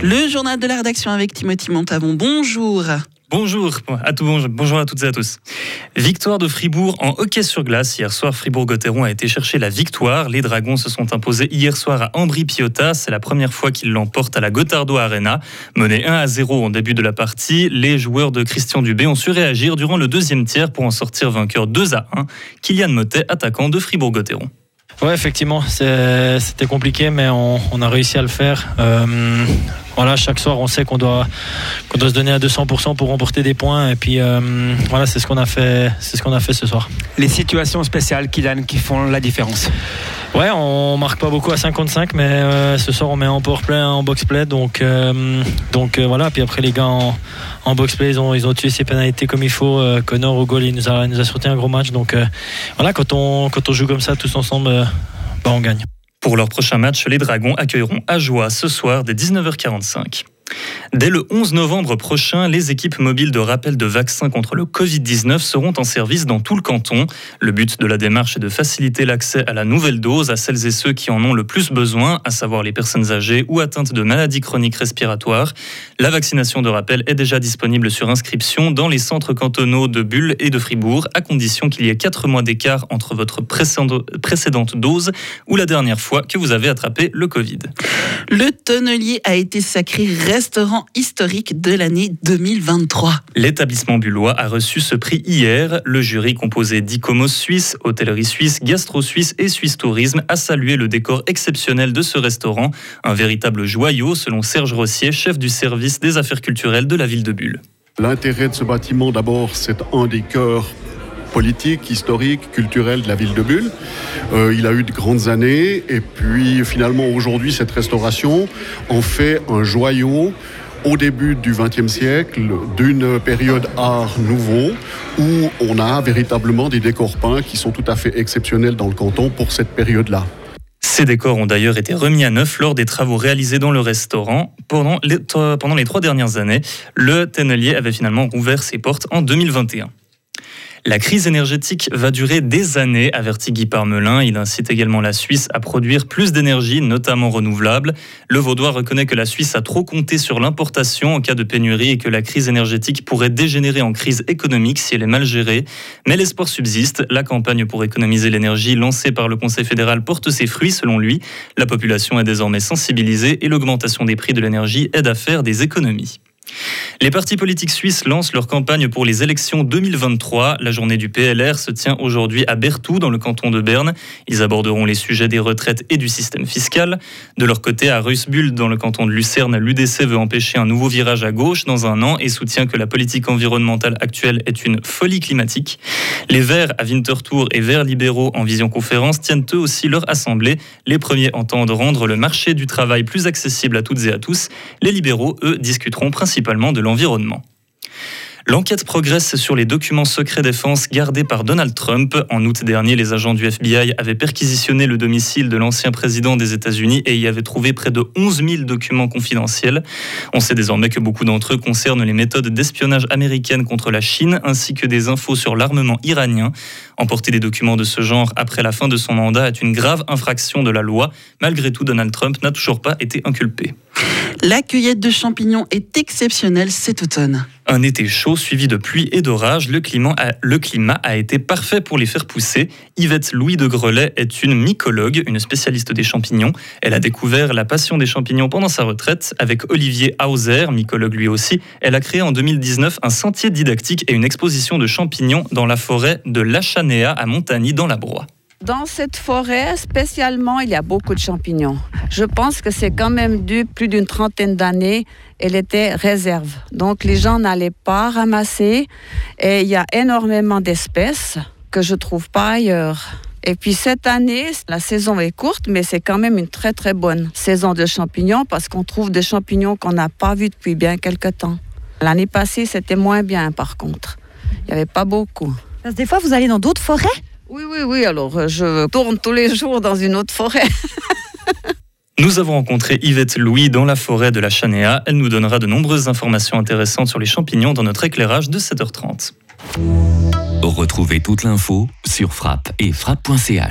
Le journal de la rédaction avec Timothy Montavon. Bonjour. Bonjour à, bonjour à toutes et à tous. Victoire de Fribourg en hockey sur glace. Hier soir, Fribourg-Gotteron a été chercher la victoire. Les Dragons se sont imposés hier soir à Ambry-Piotta. C'est la première fois qu'ils l'emportent à la Gotardo Arena. Mené 1 à 0 en début de la partie, les joueurs de Christian Dubé ont su réagir durant le deuxième tiers pour en sortir vainqueur 2 à 1. Kylian Motet, attaquant de Fribourg-Gotteron. Ouais, effectivement, c'était compliqué, mais on, a réussi à le faire. Euh, voilà, chaque soir, on sait qu'on doit, doit se donner à 200% pour remporter des points. Et puis, euh, voilà, c'est ce qu'on a fait, c'est ce qu'on a fait ce soir. Les situations spéciales, Kylian, qui font la différence? Ouais, on marque pas beaucoup à 55, mais euh, ce soir on met en powerplay, en boxplay, donc donc voilà. Puis après les gars en, en boxplay, ils ont ils ont tué ses pénalités comme il faut. Connor au goal, il nous a nous a sorti un gros match, donc voilà, quand on quand on joue comme ça tous ensemble, bah, on gagne. Pour leur prochain match, les Dragons accueilleront Ajoie ce soir dès 19h45. Dès le 11 novembre prochain, les équipes mobiles de rappel de vaccins contre le Covid-19 seront en service dans tout le canton. Le but de la démarche est de faciliter l'accès à la nouvelle dose à celles et ceux qui en ont le plus besoin, à savoir les personnes âgées ou atteintes de maladies chroniques respiratoires. La vaccination de rappel est déjà disponible sur inscription dans les centres cantonaux de Bulle et de Fribourg, à condition qu'il y ait 4 mois d'écart entre votre précédente dose ou la dernière fois que vous avez attrapé le Covid. Le tonnelier a été sacré restaurant historique de l'année 2023. L'établissement bullois a reçu ce prix hier. Le jury composé d'Icomos Suisse, Hôtellerie Suisse, Gastro Suisse et Suisse Tourisme a salué le décor exceptionnel de ce restaurant, un véritable joyau selon Serge Rossier, chef du service des affaires culturelles de la ville de Bulle. L'intérêt de ce bâtiment, d'abord, c'est un des cœurs politique, historique, culturel de la ville de Bulle. Euh, il a eu de grandes années et puis finalement aujourd'hui cette restauration en fait un joyau au début du XXe siècle d'une période art nouveau où on a véritablement des décors peints qui sont tout à fait exceptionnels dans le canton pour cette période-là. Ces décors ont d'ailleurs été remis à neuf lors des travaux réalisés dans le restaurant. Pendant les, les trois dernières années, le Tennelier avait finalement rouvert ses portes en 2021. La crise énergétique va durer des années, avertit Guy Parmelin. Il incite également la Suisse à produire plus d'énergie, notamment renouvelable. Le Vaudois reconnaît que la Suisse a trop compté sur l'importation en cas de pénurie et que la crise énergétique pourrait dégénérer en crise économique si elle est mal gérée. Mais l'espoir subsiste. La campagne pour économiser l'énergie lancée par le Conseil fédéral porte ses fruits, selon lui. La population est désormais sensibilisée et l'augmentation des prix de l'énergie aide à faire des économies. Les partis politiques suisses lancent leur campagne pour les élections 2023. La journée du PLR se tient aujourd'hui à Berthoud, dans le canton de Berne. Ils aborderont les sujets des retraites et du système fiscal. De leur côté, à Ruisbull, dans le canton de Lucerne, l'UDC veut empêcher un nouveau virage à gauche dans un an et soutient que la politique environnementale actuelle est une folie climatique. Les Verts à Winterthur et Verts libéraux en vision conférence tiennent eux aussi leur assemblée. Les premiers entendent rendre le marché du travail plus accessible à toutes et à tous. Les libéraux, eux, discuteront principalement de l'environnement. L'enquête progresse sur les documents secrets défense gardés par Donald Trump. En août dernier, les agents du FBI avaient perquisitionné le domicile de l'ancien président des États-Unis et y avaient trouvé près de 11 000 documents confidentiels. On sait désormais que beaucoup d'entre eux concernent les méthodes d'espionnage américaines contre la Chine ainsi que des infos sur l'armement iranien. Emporter des documents de ce genre après la fin de son mandat est une grave infraction de la loi. Malgré tout, Donald Trump n'a toujours pas été inculpé. La cueillette de champignons est exceptionnelle cet automne. Un été chaud suivi de pluie et d'orage, le climat, a, le climat a été parfait pour les faire pousser. Yvette Louis de Grelet est une mycologue, une spécialiste des champignons. Elle a découvert la passion des champignons pendant sa retraite avec Olivier Hauser, mycologue lui aussi. Elle a créé en 2019 un sentier didactique et une exposition de champignons dans la forêt de Lachanéa à Montagny dans la Broye. Dans cette forêt, spécialement, il y a beaucoup de champignons. Je pense que c'est quand même dû plus d'une trentaine d'années, elle était réserve. Donc les gens n'allaient pas ramasser et il y a énormément d'espèces que je trouve pas ailleurs. Et puis cette année, la saison est courte, mais c'est quand même une très très bonne saison de champignons parce qu'on trouve des champignons qu'on n'a pas vus depuis bien quelque temps. L'année passée, c'était moins bien par contre. Il n'y avait pas beaucoup. Parce que des fois, vous allez dans d'autres forêts? Oui, oui, oui. Alors, euh, je tourne tous les jours dans une autre forêt. Nous avons rencontré Yvette Louis dans la forêt de la Chanéa. Elle nous donnera de nombreuses informations intéressantes sur les champignons dans notre éclairage de 7h30. Retrouvez toute l'info sur frappe et frappe.ch.